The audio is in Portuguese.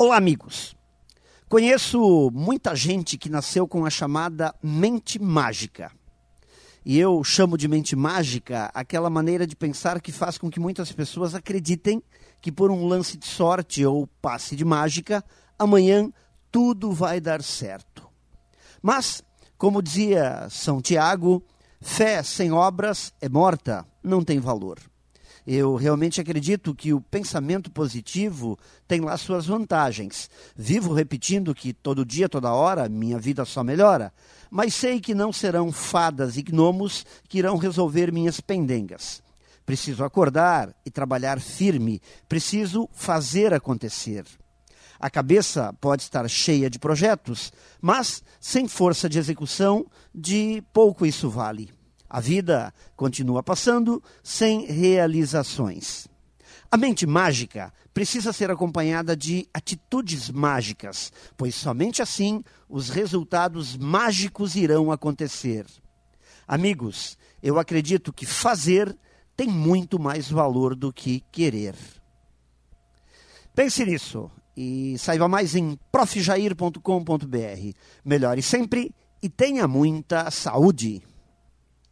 Olá, amigos. Conheço muita gente que nasceu com a chamada mente mágica. E eu chamo de mente mágica aquela maneira de pensar que faz com que muitas pessoas acreditem que, por um lance de sorte ou passe de mágica, amanhã tudo vai dar certo. Mas, como dizia São Tiago, fé sem obras é morta, não tem valor. Eu realmente acredito que o pensamento positivo tem lá suas vantagens. Vivo repetindo que todo dia, toda hora, minha vida só melhora. Mas sei que não serão fadas e gnomos que irão resolver minhas pendengas. Preciso acordar e trabalhar firme. Preciso fazer acontecer. A cabeça pode estar cheia de projetos, mas sem força de execução, de pouco isso vale. A vida continua passando sem realizações. A mente mágica precisa ser acompanhada de atitudes mágicas, pois somente assim os resultados mágicos irão acontecer. Amigos, eu acredito que fazer tem muito mais valor do que querer. Pense nisso e saiba mais em profjair.com.br. Melhore sempre e tenha muita saúde.